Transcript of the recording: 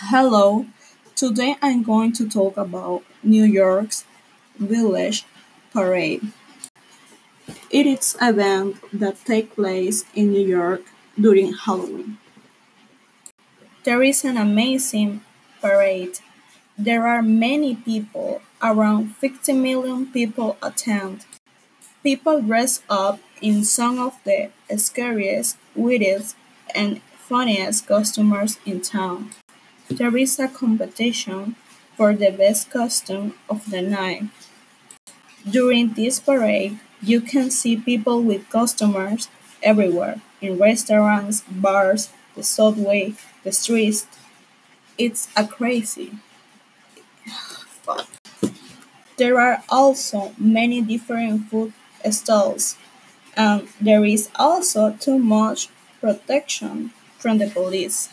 Hello, today I'm going to talk about New York's Village Parade. It is an event that takes place in New York during Halloween. There is an amazing parade. There are many people, around 50 million people attend. People dress up in some of the scariest, weirdest, and funniest costumes in town. There is a competition for the best costume of the night. During this parade, you can see people with costumes everywhere in restaurants, bars, the subway, the streets. It's a crazy. There are also many different food stalls, and there is also too much protection from the police.